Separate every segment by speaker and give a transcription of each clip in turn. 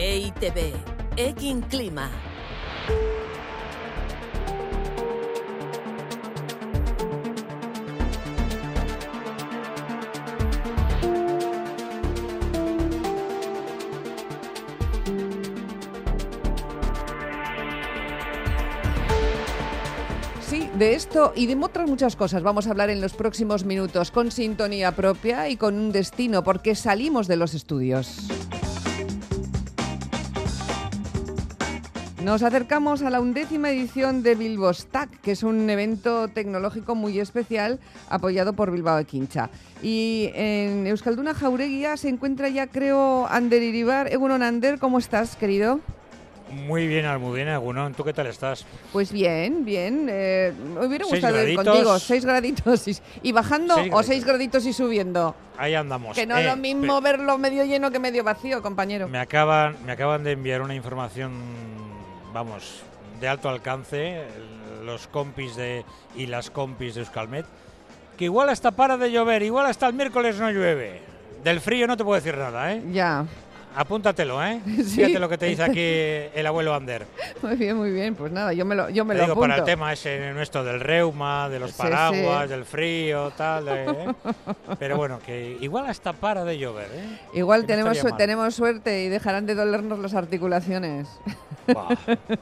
Speaker 1: EITB, Egin Clima.
Speaker 2: De esto y de otras muchas cosas vamos a hablar en los próximos minutos con sintonía propia y con un destino, porque salimos de los estudios. Nos acercamos a la undécima edición de Bilbo Stack, que es un evento tecnológico muy especial apoyado por Bilbao de Quincha. Y en Euskalduna Jaureguía se encuentra ya, creo, Ander Iribar. Egunon Ander, ¿cómo estás, querido?
Speaker 3: Muy bien, Almudena, Gunón, ¿tú qué tal estás?
Speaker 2: Pues bien, bien. Eh, me hubiera gustado ir contigo. Seis graditos y, y bajando
Speaker 3: Seis
Speaker 2: o
Speaker 3: graditos.
Speaker 2: seis graditos y subiendo.
Speaker 3: Ahí andamos.
Speaker 2: Que no es
Speaker 3: Eh,
Speaker 2: lo mismo
Speaker 3: pe-
Speaker 2: verlo medio lleno que medio vacío, compañero.
Speaker 3: Me acaban, me acaban de enviar una información, vamos, de alto alcance, los compis de y las compis de Euskalmet, que igual hasta para de llover, igual hasta el miércoles no llueve. Del frío no te puedo decir nada, ¿eh?
Speaker 2: Ya.
Speaker 3: Apúntatelo, ¿eh?
Speaker 2: Sí.
Speaker 3: Fíjate lo que te dice aquí el abuelo Ander.
Speaker 2: Muy bien, muy bien. Pues nada, yo me lo, yo me
Speaker 3: Te
Speaker 2: lo
Speaker 3: digo,
Speaker 2: apunto.
Speaker 3: para el tema ese nuestro del reuma, de los
Speaker 2: Sí,
Speaker 3: paraguas,
Speaker 2: sí.
Speaker 3: del frío, tal, ¿eh? Pero bueno, que igual hasta para de llover, ¿eh?
Speaker 2: Igual
Speaker 3: que no
Speaker 2: tenemos,
Speaker 3: estaría
Speaker 2: su-
Speaker 3: mal.
Speaker 2: tenemos suerte y dejarán de dolernos las articulaciones.
Speaker 3: Buah,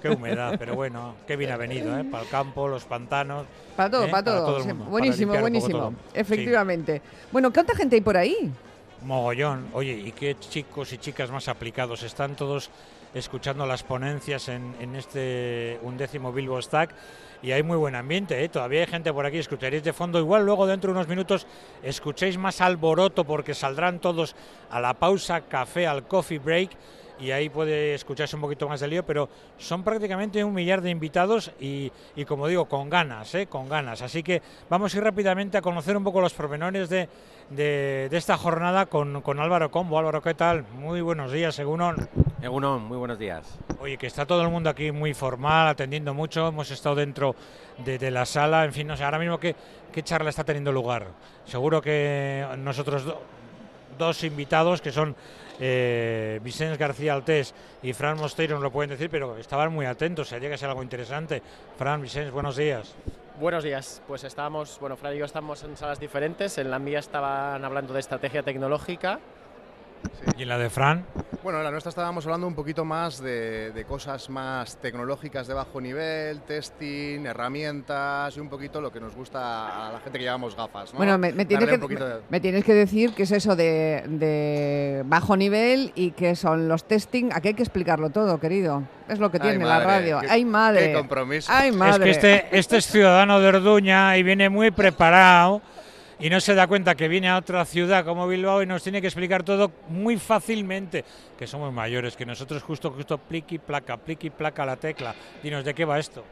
Speaker 3: qué humedad, pero bueno, qué bien ha venido, ¿eh? Para el campo, los pantanos.
Speaker 2: Para todo,
Speaker 3: ¿eh?
Speaker 2: para todo.
Speaker 3: el
Speaker 2: Sí,
Speaker 3: mundo, para
Speaker 2: buenísimo,
Speaker 3: poco
Speaker 2: buenísimo.
Speaker 3: todo. Sí,
Speaker 2: Efectivamente. Bueno, ¿cuánta gente hay por ahí?
Speaker 3: Mogollón. Oye, ¿y qué chicos y chicas más aplicados? Están todos escuchando las ponencias en, este undécimo Bilbo Stack y hay muy buen ambiente, ¿eh? Todavía hay gente por aquí, escucharéis de fondo. Igual luego dentro de unos minutos escuchéis más alboroto porque saldrán todos a la pausa café, al coffee break y ahí puede escucharse un poquito más de lío, pero son prácticamente un millar de invitados y, y como digo, con ganas, ¿eh? con ganas. Así que vamos a ir rápidamente a conocer un poco los pormenores de, de, de esta jornada con, con Álvaro Combo. Álvaro, ¿qué tal? Muy buenos días, según
Speaker 4: Egunon, muy buenos días.
Speaker 3: Oye, que está todo el mundo aquí muy formal, atendiendo mucho. Hemos estado dentro de, de la sala. En fin, no sé, ahora mismo qué, qué charla está teniendo lugar. Seguro que nosotros dos invitados, que son eh, Vicente García Altés y Fran Mosteiro, nos lo pueden decir, pero estaban muy atentos. Se llega a ser algo interesante. Fran, Vicente, buenos días.
Speaker 5: Buenos días, pues estábamos, bueno, Fran y yo estamos en salas diferentes, en la mía estaban hablando de estrategia tecnológica,
Speaker 3: Y en la de Fran,
Speaker 6: Bueno, en la nuestra estábamos hablando un poquito más de, de cosas más tecnológicas de bajo nivel, testing, herramientas y un poquito lo que nos gusta a la gente que llevamos gafas. ¿no?
Speaker 2: Bueno, me, me tienes que,
Speaker 6: un poquito de-
Speaker 2: me- me tienes que decir que es eso de, de bajo nivel y que son los testing. Aquí hay que explicarlo todo, querido. Es lo que
Speaker 6: Ay,
Speaker 2: tiene la radio.
Speaker 6: qué-
Speaker 2: ¡Ay, madre!
Speaker 6: Qué compromiso.
Speaker 2: ¡Ay, madre!
Speaker 3: Es que este, este es ciudadano de Orduña y viene muy preparado y no se da cuenta que viene a otra ciudad como Bilbao y nos tiene que explicar todo muy fácilmente. Que somos mayores, que nosotros justo, justo, pliqui, placa, pliqui, placa la tecla. Dinos, ¿de qué va esto?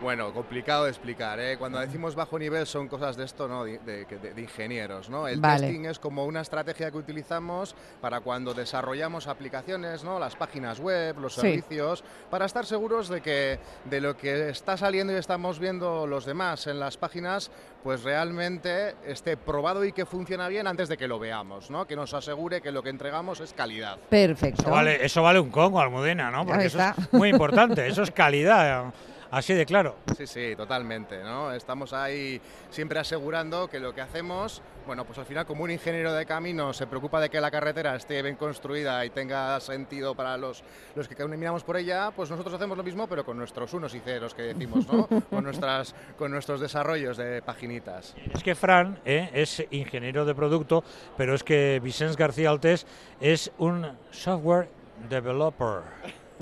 Speaker 6: Bueno, complicado de explicar. ¿eh? Cuando decimos bajo nivel son cosas de esto, ¿no? De, de- de- de ingenieros, ¿no? El
Speaker 2: Vale.
Speaker 6: testing es como una estrategia que utilizamos para cuando desarrollamos aplicaciones, ¿no? Las páginas web, los
Speaker 2: Sí.
Speaker 6: servicios, para estar seguros de que de lo que está saliendo y estamos viendo los demás en las páginas, pues realmente esté probado y que funciona bien antes de que lo veamos, ¿no? Que nos asegure que lo que entregamos es calidad.
Speaker 2: Perfecto.
Speaker 3: Eso vale, eso vale un congo, Almudena, ¿no? Porque eso es muy importante, eso es calidad, así de claro.
Speaker 6: Sí, sí, totalmente, ¿no? Estamos ahí siempre asegurando que lo que hacemos, bueno, pues al final como un ingeniero de camino se preocupa de que la carretera esté bien construida y tenga sentido para los, los que caminamos por ella, pues nosotros hacemos lo mismo pero con nuestros unos y ceros que decimos, ¿no? con, nuestras, con nuestros desarrollos de paginitas.
Speaker 3: Es que Fran eh, es ingeniero de producto, pero es que Vicente García Altés es un software developer.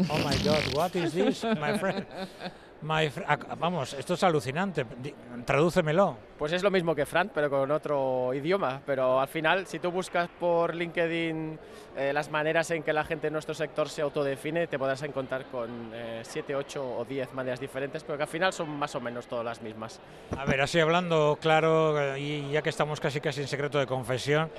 Speaker 3: Oh my God, what is this, my friend? My vamos, esto es alucinante. Tradúcemelo.
Speaker 5: pues es lo mismo que Fran, pero con otro idioma, pero al final, si tú buscas por LinkedIn eh, las maneras en que la gente en nuestro sector se autodefine, te podrás encontrar con 7, 8 o 10 maneras diferentes, pero que al final son más o menos todas las mismas.
Speaker 3: A ver, así hablando claro, eh, y ya que estamos casi casi en secreto de confesión,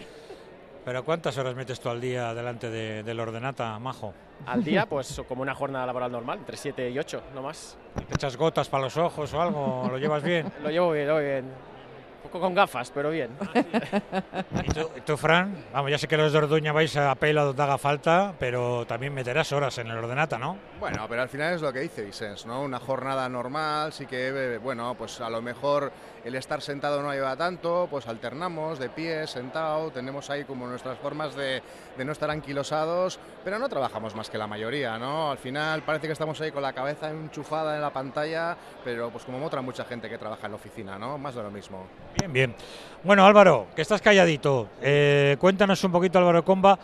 Speaker 3: pero ¿cuántas horas metes tú al día delante de- del ordenata, majo?
Speaker 5: Al día, pues como una jornada laboral normal, entre 7 y 8, no más.
Speaker 3: ¿Te echas gotas para los ojos o algo? ¿Lo llevas bien?
Speaker 5: Lo llevo bien, lo llevo bien. poco con gafas, pero bien.
Speaker 3: ¿Y tú, tú, Fran? Vamos, ya sé que los de Orduña vais a pelo donde haga falta, pero también meterás horas en el ordenata, ¿no?
Speaker 6: Bueno, pero al final es lo que dice Vicens, ¿no? Una jornada normal, sí que, eh, bueno, pues a lo mejor el estar sentado no ayuda tanto, pues alternamos de pie, sentado, tenemos ahí como nuestras formas de, no estar anquilosados, pero no trabajamos más que la mayoría, ¿no? Al final parece que estamos ahí con la cabeza enchufada en la pantalla, pero pues como otra mucha gente que trabaja en la oficina, ¿no? Más de lo mismo.
Speaker 3: Bien, bien. Bueno, Álvaro, que estás calladito, eh, cuéntanos un poquito, Álvaro Comba,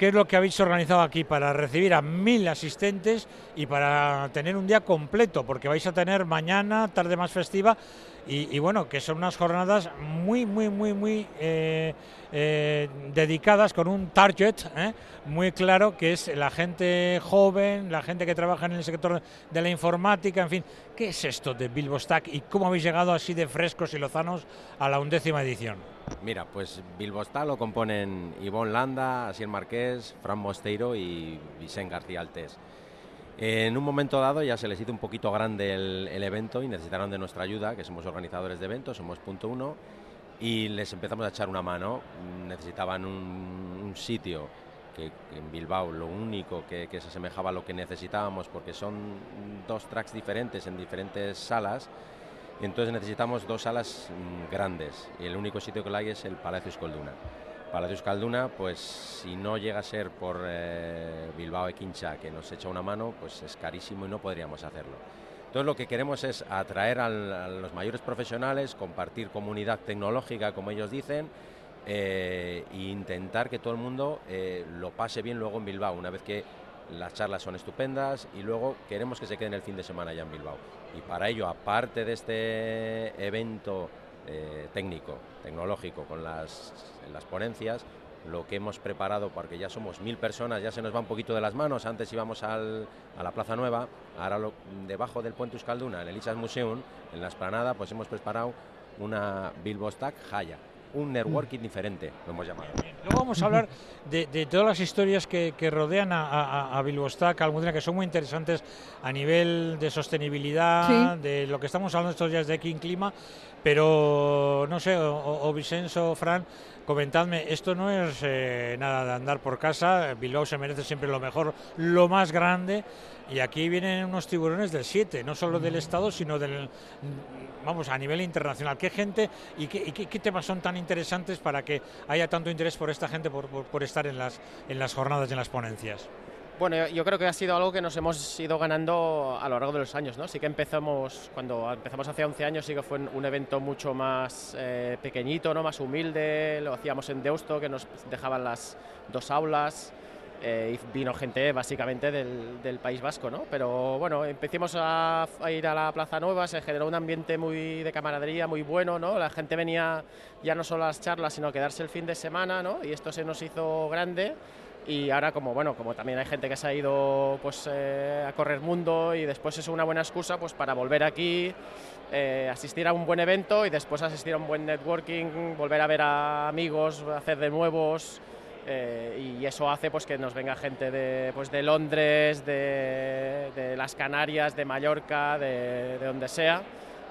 Speaker 3: qué es lo que habéis organizado aquí para recibir a mil asistentes y para tener un día completo, porque vais a tener mañana, tarde más festiva, y, bueno, que son unas jornadas muy, muy, muy, muy eh, eh, dedicadas con un target ¿eh? muy claro, que es la gente joven, la gente que trabaja en el sector de la informática, en fin. ¿Qué es esto de Bilbo Stack y cómo habéis llegado así de frescos y lozanos a la undécima edición?
Speaker 4: Mira, pues Bilbo Stack lo componen Ivonne Landa, Asiel Marqués, Fran Mosteiro y Vicente García Altés. En un momento dado ya se les hizo un poquito grande el, evento y necesitaron de nuestra ayuda, que somos organizadores de eventos, somos punto uno, y les empezamos a echar una mano. Necesitaban un, sitio que, en Bilbao lo único que, se asemejaba a lo que necesitábamos, porque son dos tracks diferentes en diferentes salas, y entonces necesitamos dos salas mmm, grandes, y el único sitio que la hay es el Palacio Escolduna. Palacio Escalduna, pues si no llega a ser por eh, Bilbao e Quincha que nos echa una mano, pues es carísimo y no podríamos hacerlo. Entonces lo que queremos es atraer a los mayores profesionales, compartir comunidad tecnológica, como ellos dicen, eh, e intentar que todo el mundo eh, lo pase bien luego en Bilbao, una vez que las charlas son estupendas y luego queremos que se queden el fin de semana ya en Bilbao. Y para ello, aparte de este evento eh, técnico, tecnológico, con las, las ponencias, lo que hemos preparado, porque ya somos mil personas, ya se nos va un poquito de las manos, antes íbamos al, a la Plaza Nueva, ahora debajo del puente Euskalduna, en el Isas Museum, en la esplanada, pues hemos preparado una Bilbo Stack Jaya, un networking diferente, lo hemos llamado.
Speaker 3: Luego vamos a hablar de, de todas las historias que, que rodean a, a, a Bilbostac, Almudena, que son muy interesantes a nivel de sostenibilidad, sí. de lo que estamos hablando estos días de King Clima, pero no sé, o, o Vicenzo, Fran, comentadme, esto no es eh, nada de andar por casa, Bilbao se merece siempre lo mejor, lo más grande, y aquí vienen unos tiburones del 7, no solo del Estado, sino del, vamos, a nivel internacional. ¿Qué gente y qué, y qué, qué temas son tan interesantes para que haya tanto interés por esta gente por, por, por estar en las, en las jornadas y en las ponencias?
Speaker 5: Bueno, yo creo que ha sido algo que nos hemos ido ganando a lo largo de los años, ¿no? Sí que empezamos, cuando empezamos hace 11 años, sí que fue un evento mucho más eh, pequeñito, ¿no? Más humilde, lo hacíamos en Deusto, que nos dejaban las dos aulas, eh, y vino gente básicamente del, del, País Vasco, ¿no? Pero bueno, empecemos a, a, ir a la Plaza Nueva, se generó un ambiente muy de camaradería, muy bueno, ¿no? La gente venía ya no solo a las charlas, sino a quedarse el fin de semana, ¿no? Y esto se nos hizo grande y ahora como bueno como también hay gente que se ha ido pues eh, a correr mundo y después es una buena excusa pues para volver aquí eh, asistir a un buen evento y después asistir a un buen networking volver a ver a amigos hacer de nuevos eh, y eso hace pues que nos venga gente de pues de Londres de, las Canarias de Mallorca de donde sea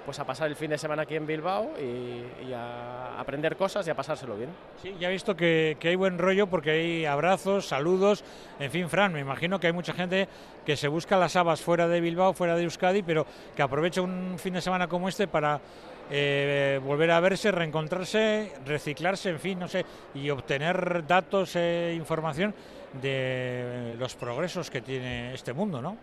Speaker 5: pues a pasar el fin de semana aquí en Bilbao y, a aprender cosas y a pasárselo bien.
Speaker 3: Sí, ya he visto que, que, hay buen rollo porque hay abrazos, saludos, en fin, Fran, me imagino que hay mucha gente que se busca las habas fuera de Bilbao, fuera de Euskadi, pero que aprovecha un fin de semana como este para eh, volver a verse, reencontrarse, reciclarse, en fin, no sé, y obtener datos e información de los progresos que tiene este mundo, ¿no?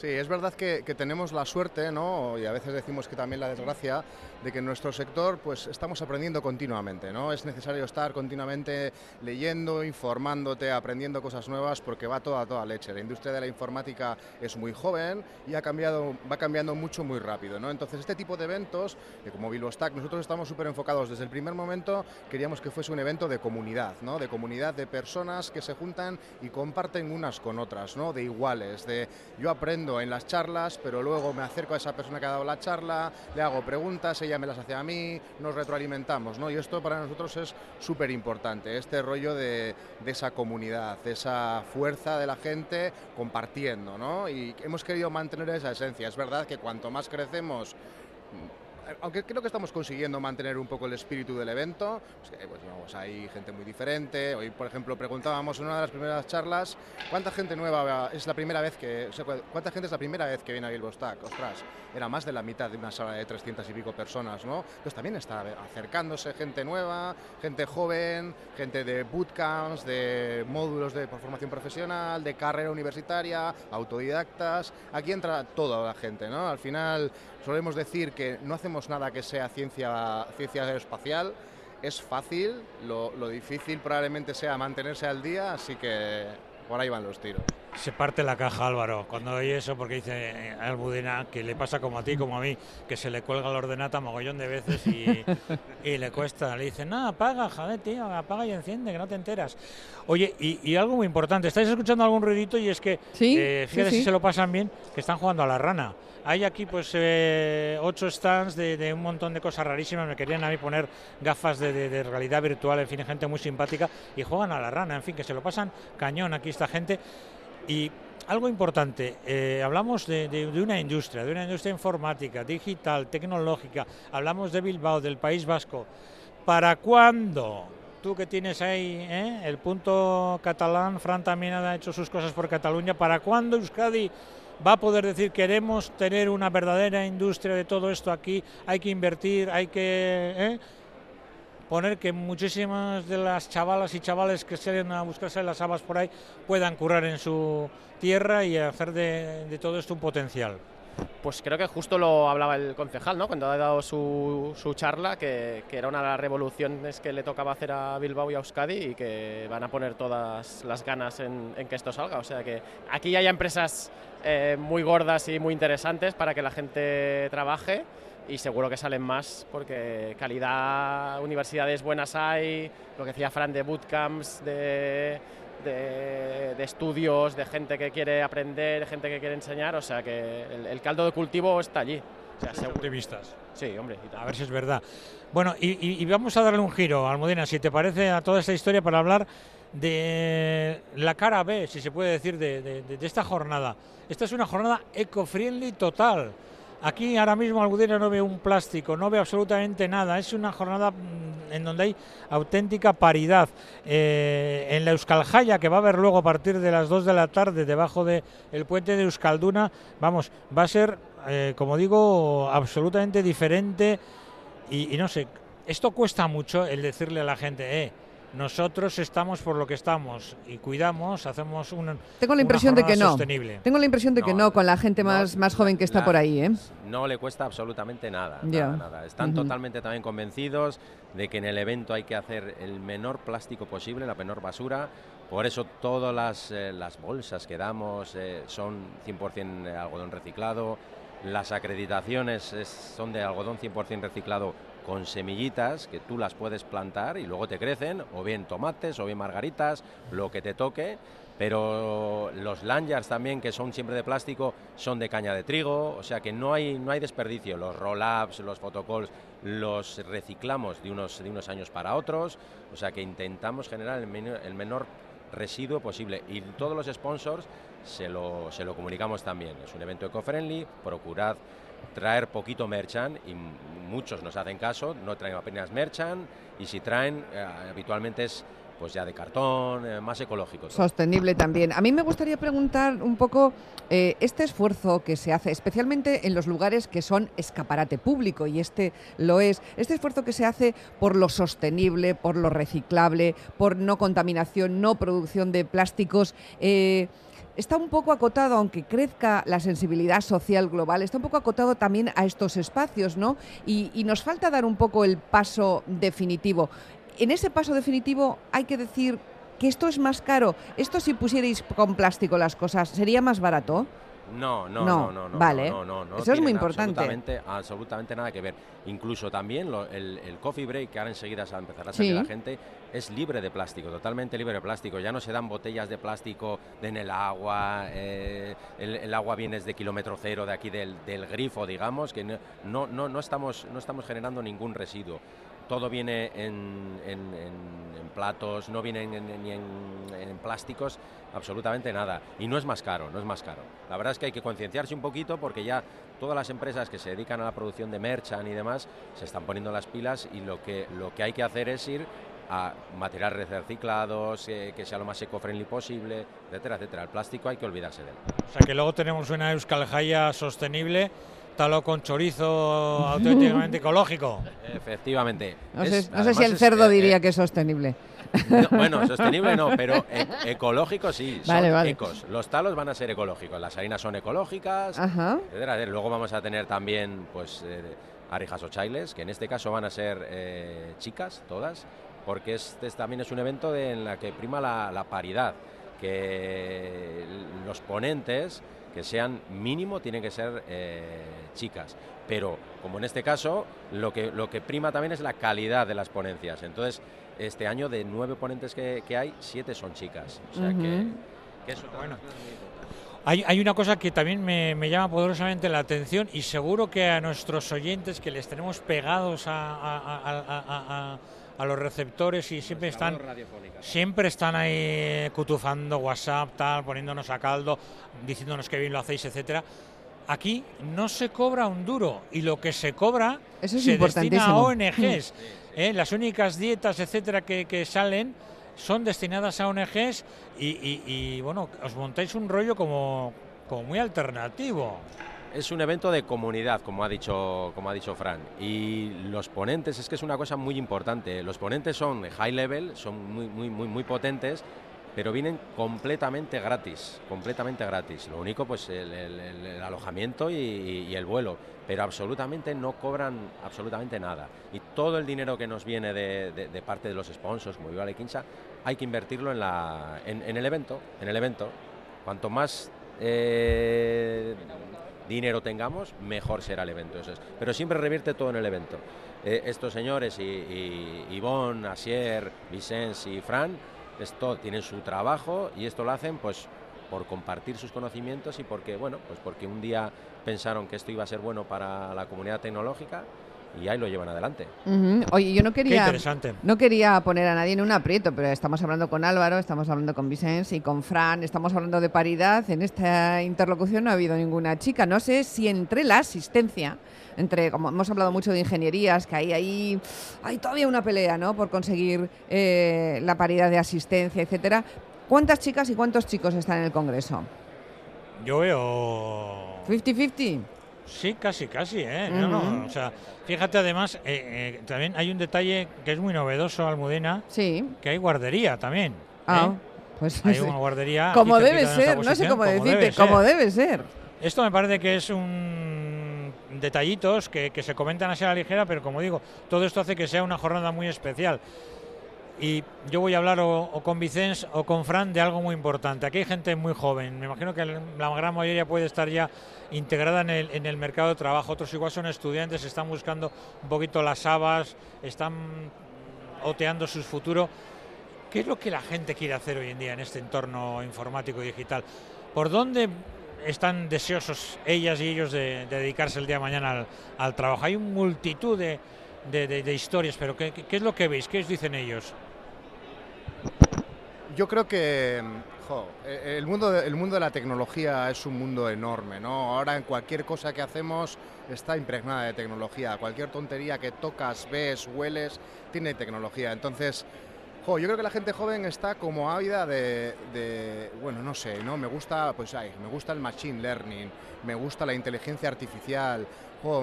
Speaker 6: Sí, es verdad que, tenemos la suerte, ¿no? y a veces decimos que también la desgracia, de que en nuestro sector pues, estamos aprendiendo continuamente. ¿no? Es necesario estar continuamente leyendo, informándote, aprendiendo cosas nuevas, porque va toda, toda leche. La industria de la informática es muy joven y ha cambiado, va cambiando mucho, muy rápido. ¿no? Entonces, este tipo de eventos, que como Bilbostack, nosotros estamos súper enfocados desde el primer momento, queríamos que fuese un evento de comunidad, ¿no? de comunidad de personas que se juntan y comparten unas con otras, ¿no? de iguales, de yo aprendo en las charlas, pero luego me acerco a esa persona que ha dado la charla, le hago preguntas, ella me las hace a mí, nos retroalimentamos, ¿no? Y esto para nosotros es súper importante, este rollo de, esa comunidad, de esa fuerza de la gente compartiendo, ¿no? Y hemos querido mantener esa esencia. Es verdad que cuanto más crecemos, aunque creo que estamos consiguiendo mantener un poco el espíritu del evento, pues, eh, pues, vamos, hay gente muy diferente. Hoy, por ejemplo, preguntábamos en una de las primeras charlas cuánta gente nueva es la primera vez que, cuánta gente es la primera vez que viene a Bilbo Stack. Ostras, era más de la mitad de una sala de 300 y pico personas, ¿no? Pues también está acercándose gente nueva, gente joven, gente de bootcamps, de módulos de formación profesional, de carrera universitaria, autodidactas. Aquí entra toda la gente, ¿no? Al final solemos decir que no hacemos nada que sea ciencia, ciencia aeroespacial. Es fácil, lo, lo difícil probablemente sea mantenerse al día, así que por ahí van los tiros.
Speaker 3: Se parte la caja Álvaro cuando oye eso porque dice eh, Albudena que le pasa como a ti, como a mí, que se le cuelga la ordenata mogollón de veces y, le cuesta. Le dice, no, apaga, joder, tío, apaga y enciende, que no te enteras. Oye, y, algo muy importante, ¿estáis escuchando algún ruidito? Y es que, eh, fíjate si se lo pasan bien, que están jugando a la rana. Hay aquí pues eh, ocho stands de, un montón de cosas rarísimas. Me querían a mí poner gafas de, realidad virtual, en fin, gente muy simpática y juegan a la rana, en fin, que se lo pasan cañón aquí esta gente. Y algo importante, eh, hablamos de, una industria, de una industria informática, digital, tecnológica, hablamos de Bilbao, del País Vasco. ¿Para cuándo? Tú que tienes ahí eh, el punto catalán, Fran también ha hecho sus cosas por Cataluña. ¿Para cuándo Euskadi va a poder decir queremos tener una verdadera industria de todo esto aquí, hay que invertir, hay que ¿eh? Poner que muchísimas de las chavalas y chavales que salen a buscarse las habas por ahí puedan currar en su tierra y hacer de, todo esto un potencial.
Speaker 5: Pues creo que justo lo hablaba el concejal, ¿no? Cuando ha dado su, charla, que, era una de las revoluciones que le tocaba hacer a Bilbao y a Euskadi y que van a poner todas las ganas en, en que esto salga. O sea que aquí hay empresas eh, muy gordas y muy interesantes para que la gente trabaje y seguro que salen más porque calidad, universidades buenas hay, lo que decía Fran de bootcamps, de, de, estudios, de gente que quiere aprender, de gente que quiere enseñar, o sea que el, caldo de cultivo está allí.
Speaker 3: O sea, optimistas.
Speaker 5: Sí, hombre.
Speaker 3: A ver si es verdad. Bueno, y, y, vamos a darle un giro, Almudena, si te parece, a toda esta historia para hablar de la cara B, si se puede decir, de, esta jornada. Esta es una jornada eco-friendly total. Aquí ahora mismo Almudena no ve un plástico, no ve absolutamente nada. Es una jornada mm, en donde hay auténtica paridad. Eh, en la Euskaljaya, que va a haber luego a partir de las 2 de la tarde debajo del puente de Euskalduna, vamos, va a ser, eh, como digo, absolutamente diferente. Y, y no sé, esto cuesta mucho el decirle a la gente, eh, nosotros estamos por lo que estamos y cuidamos, hacemos un
Speaker 2: Tengo la impresión de que no. Tengo la impresión de que no, con la gente más, más joven que está por ahí, ¿eh?
Speaker 4: No le cuesta absolutamente nada, nada, Están totalmente también convencidos de que en el evento hay que hacer el menor plástico posible, la menor basura. Por eso todas las, eh, las bolsas que damos eh, son 100% algodón reciclado. Las acreditaciones son de algodón 100% reciclado con semillitas que tú las puedes plantar y luego te crecen, o bien tomates, o bien margaritas, lo que te toque. Pero los lanyards también, que son siempre de plástico, son de caña de trigo, o sea que no hay, no hay desperdicio. Los roll-ups, los photocalls, los reciclamos de unos, de unos años para otros, o sea que intentamos generar el menor, residuo posible. Y todos los sponsors se lo, se lo comunicamos también. Es un evento eco-friendly, procurad traer poquito merchan y muchos nos hacen caso, no traen apenas merchan y si traen eh, habitualmente es pues ya de cartón, eh, más ecológico.
Speaker 2: Sostenible también. A mí me gustaría preguntar un poco eh, este esfuerzo que se hace, especialmente en los lugares que son escaparate público, y este lo es, este esfuerzo que se hace por lo sostenible, por lo reciclable, por no contaminación, no producción de plásticos está un poco acotado, aunque crezca la sensibilidad social global, está un poco acotado también a estos espacios, ¿no? Y, nos falta dar un poco el paso definitivo. En ese paso definitivo hay que decir que esto es más caro. Esto si pusierais con plástico las cosas, ¿sería más barato?
Speaker 4: No, no, no, no, no.
Speaker 2: Vale.
Speaker 4: No, no, no,
Speaker 2: Eso es muy importante.
Speaker 4: Absolutamente, absolutamente nada que ver. Incluso también el, coffee break, que ahora enseguida a empezar a salir la gente, es libre de plástico, totalmente libre de plástico. Ya no se dan botellas de plástico en el agua, eh, el, agua viene de kilómetro cero de aquí del, grifo, digamos, que no, no, no, estamos, no estamos generando ningún residuo todo viene en, platos, no viene en- en- ni en plásticos, absolutamente nada. Y no es más caro, no es más caro. La verdad es que hay que concienciarse un poquito porque ya todas las empresas que se dedican a la producción de merchan y demás se están poniendo las pilas y lo que, lo que hay que hacer es ir a materiales reciclados, eh, que sea lo más eco-friendly posible, etcétera, etcétera. El plástico hay que olvidarse de él.
Speaker 3: O sea que luego tenemos una Euskal Jaya sostenible, talo con chorizo auténticamente ecológico.
Speaker 4: Efectivamente.
Speaker 2: No
Speaker 4: Es-
Speaker 2: sé, no sé
Speaker 4: además
Speaker 2: si el cerdo
Speaker 4: eh,
Speaker 2: diría
Speaker 4: eh,
Speaker 2: que es sostenible.
Speaker 4: no, bueno, sostenible no, pero e- ecológico sí, son
Speaker 2: Vale, vale.
Speaker 4: ecos. Los talos van a ser ecológicos, las harinas son ecológicas,
Speaker 2: Ajá.
Speaker 4: etcétera. Luego vamos a tener también, pues, eh, arijas o chailes, que en este caso van a ser eh, chicas, todas, porque este es- también es un evento de- en la que prima la, la paridad, que los ponentes, que sean mínimo, tienen que ser eh, chicas. Pero, como en este caso, lo que, lo que prima también es la calidad de las ponencias. Entonces, este año de nueve ponentes que, que hay, siete son chicas. O sea que, que es otra
Speaker 3: Bueno. Hay, hay una cosa que también me, me llama poderosamente la atención y seguro que a nuestros oyentes que les tenemos pegados a, a- a- a- a- los receptores y siempre están siempre están ahí cutufando WhatsApp, tal, poniéndonos a caldo, diciéndonos que bien lo hacéis, etcétera. Aquí no se cobra un duro y lo que se cobra
Speaker 2: Eso es
Speaker 3: se destina a. ONGs. ¿eh? Las únicas dietas, etcétera, que, que salen son destinadas a ONGs y, y- y, bueno, os montáis un rollo como, como muy alternativo.
Speaker 4: Es un evento de comunidad, como ha dicho, como ha dicho Fran. Y los ponentes, es que es una cosa muy importante. Los ponentes son de high level, son muy, muy, muy, muy potentes, pero vienen completamente gratis, completamente gratis. Lo único, pues, el, alojamiento y, el vuelo. Pero absolutamente no cobran absolutamente nada. Y todo el dinero que nos viene de parte de los sponsors, como Viva la Quincha, hay que invertirlo en, la, en, en el evento. En el evento. Cuanto más eh, dinero tengamos, mejor será el evento. Eso es. Pero siempre revierte todo en el evento. Eh, estos señores, y, y, Ivonne, Asier, Vicens y Fran, esto tienen su trabajo y esto lo hacen pues por compartir sus conocimientos y porque, bueno, pues porque un día pensaron que esto iba a ser bueno para la comunidad tecnológica y ahí lo llevan adelante.
Speaker 2: Oye, yo no
Speaker 3: Qué
Speaker 2: quería,
Speaker 3: interesante.
Speaker 2: no quería poner a nadie en un aprieto, pero estamos hablando con Álvaro, estamos hablando con Vicens y con Fran, estamos hablando de paridad. En esta interlocución no ha habido ninguna chica. No sé si entre la asistencia, entre, como hemos hablado mucho de ingenierías, que hay ahí, hay todavía una pelea, ¿no? Por conseguir eh, la paridad de asistencia, etcétera. ¿Cuántas chicas y cuántos chicos están en el Congreso?
Speaker 3: Yo veo...
Speaker 2: ¿50-50?
Speaker 3: Sí, casi, casi, ¿eh? No, no, o sea, fíjate además, eh, eh, también hay un detalle que es muy novedoso, Almudena,
Speaker 2: Sí.
Speaker 3: que hay guardería también. ¿eh?
Speaker 2: Ah, pues
Speaker 3: Hay
Speaker 2: sí.
Speaker 3: una guardería.
Speaker 2: como debe ser, no sé cómo
Speaker 3: como
Speaker 2: decirte, como debe ser.
Speaker 3: Esto me parece que es un detallitos que, que se comentan así a la ligera, pero como digo, todo esto hace que sea una jornada muy especial. Y yo voy a hablar o, con Vicens o con Fran de algo muy importante. Aquí hay gente muy joven. Me imagino que la gran mayoría puede estar ya integrada en el, mercado de trabajo. Otros igual son estudiantes, están buscando un poquito las habas, están oteando su futuro. ¿Qué es lo que la gente quiere hacer hoy en día en este entorno informático y digital? ¿Por dónde están deseosos ellas y ellos de, de dedicarse el día de mañana al, trabajo? Hay multitud de, historias, pero ¿qué, qué- qué es lo que veis? ¿Qué os dicen ellos?
Speaker 6: Yo creo que eh, el, mundo de, el mundo de la tecnología es un mundo enorme, ¿no? Ahora en cualquier cosa que hacemos está impregnada de tecnología. Cualquier tontería que tocas, ves, hueles, tiene tecnología. Entonces, jo, yo creo que la gente joven está como ávida de, de- bueno, no sé, ¿no? Me gusta, pues, ay, me gusta el machine learning, me gusta la inteligencia artificial,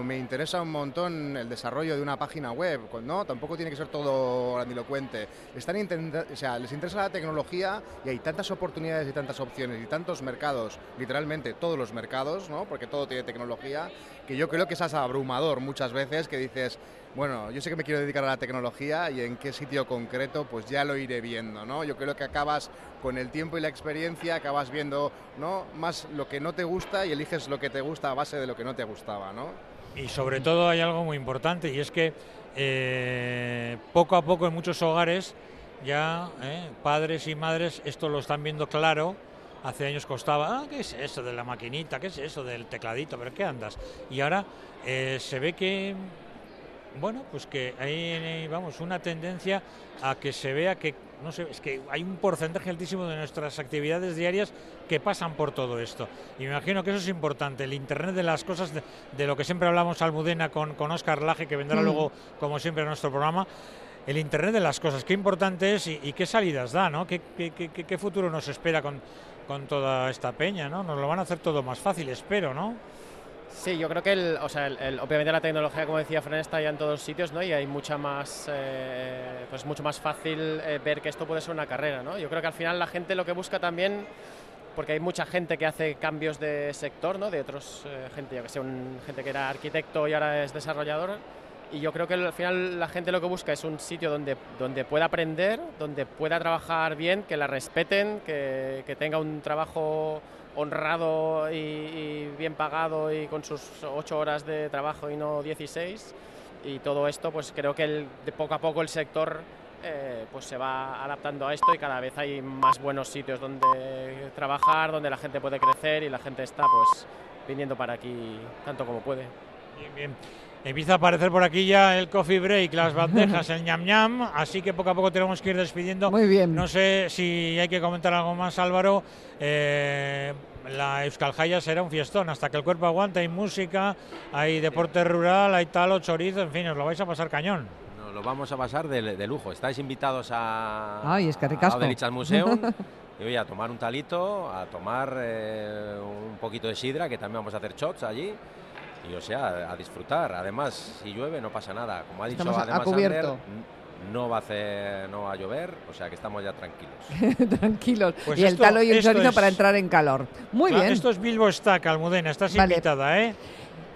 Speaker 6: me interesa un montón el desarrollo de una página web, ¿no? Tampoco tiene que ser todo grandilocuente. Están o sea, les interesa la tecnología y hay tantas oportunidades y tantas opciones y tantos mercados, literalmente todos los mercados, ¿no? Porque todo tiene tecnología, que yo creo que es abrumador muchas veces que dices, bueno, yo sé que me quiero dedicar a la tecnología y en qué sitio concreto, pues ya lo iré viendo, ¿no? Yo creo que acabas con el tiempo y la experiencia, acabas viendo, ¿no? Más lo que no te gusta y eliges lo que te gusta a base de lo que no te gustaba, ¿no?
Speaker 3: Y sobre todo hay algo muy importante y es que eh, poco a poco en muchos hogares ya eh, padres y madres esto lo están viendo claro. Hace años costaba, ah, ¿qué es eso de la maquinita? ¿Qué es eso del tecladito? ¿Pero qué andas? Y ahora eh, se ve que bueno, pues que hay, vamos, una tendencia a que se vea que, no sé, es que hay un porcentaje altísimo de nuestras actividades diarias que pasan por todo esto. Y me imagino que eso es importante, el Internet de las cosas, de, lo que siempre hablamos Almudena con, con Oscar Laje, que vendrá mm. luego, como siempre, a nuestro programa. El Internet de las cosas, qué importante es y, qué salidas da, ¿no? ¿Qué, qué, qué, futuro nos espera con, con toda esta peña, ¿no? Nos lo van a hacer todo más fácil, espero, ¿no?
Speaker 5: Sí, yo creo que el, o sea, el, obviamente la tecnología, como decía Fran, está ya en todos sitios, ¿no? Y hay mucha más, eh, pues mucho más fácil eh, ver que esto puede ser una carrera, ¿no? Yo creo que al final la gente lo que busca también, porque hay mucha gente que hace cambios de sector, ¿no? De otros eh, gente, yo que sé, un, gente que era arquitecto y ahora es desarrollador. Y yo creo que al final la gente lo que busca es un sitio donde, donde pueda aprender, donde pueda trabajar bien, que la respeten, que, que tenga un trabajo honrado y, bien pagado y con sus ocho horas de trabajo y no 16. Y todo esto, pues creo que de poco a poco el sector eh, pues se va adaptando a esto y cada vez hay más buenos sitios donde trabajar, donde la gente puede crecer y la gente está pues viniendo para aquí tanto como puede.
Speaker 3: Bien, bien. Empieza a aparecer por aquí ya el coffee break, las bandejas, el ñam ñam, así que poco a poco tenemos que ir despidiendo.
Speaker 2: Muy bien.
Speaker 3: No sé si hay que comentar algo más, Álvaro. Eh, la Euskal Jaya será un fiestón, hasta que el cuerpo aguante, hay música, hay deporte rural, hay talo, chorizo, en fin, os lo vais a pasar cañón.
Speaker 4: Nos lo vamos a pasar de, lujo. Estáis invitados a,
Speaker 2: Ay, es que
Speaker 4: a Museum. y voy a tomar un talito, a tomar eh, un poquito de sidra, que también vamos a hacer shots allí y o sea, a disfrutar. Además, si llueve no pasa nada. Como ha dicho además no va a hacer, no va a llover, o sea que estamos ya tranquilos.
Speaker 2: tranquilos. Pues y el talo y el chorizo para entrar en calor. Muy bien.
Speaker 3: Esto es Bilbo Stack, Almudena, estás invitada, ¿eh?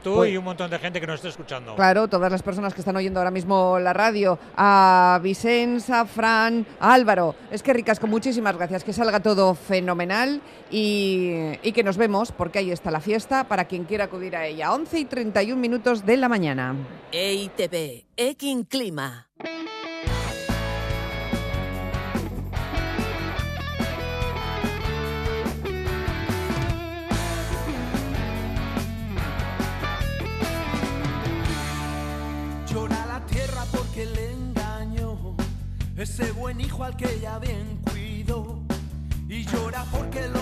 Speaker 3: Tú pues y un montón de gente que nos está escuchando.
Speaker 2: Claro, todas las personas que están oyendo ahora mismo la radio, a Vicenza, Fran, a Álvaro, es que ricas, con muchísimas gracias, que salga todo fenomenal y, y, que nos vemos, porque ahí está la fiesta para quien quiera acudir a ella. 11 y 31 minutos de la mañana.
Speaker 1: EITB, Ekin Clima.
Speaker 7: Al que ya bien cuido y llora porque el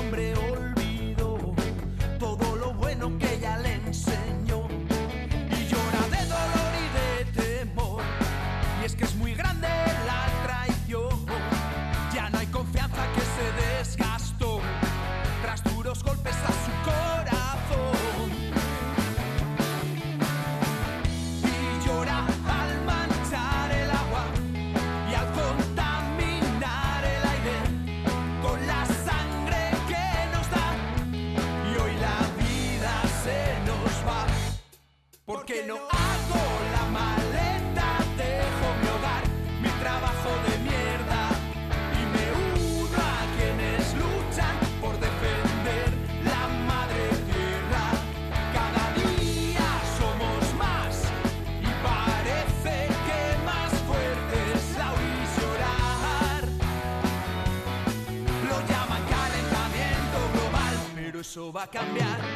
Speaker 7: cambiar.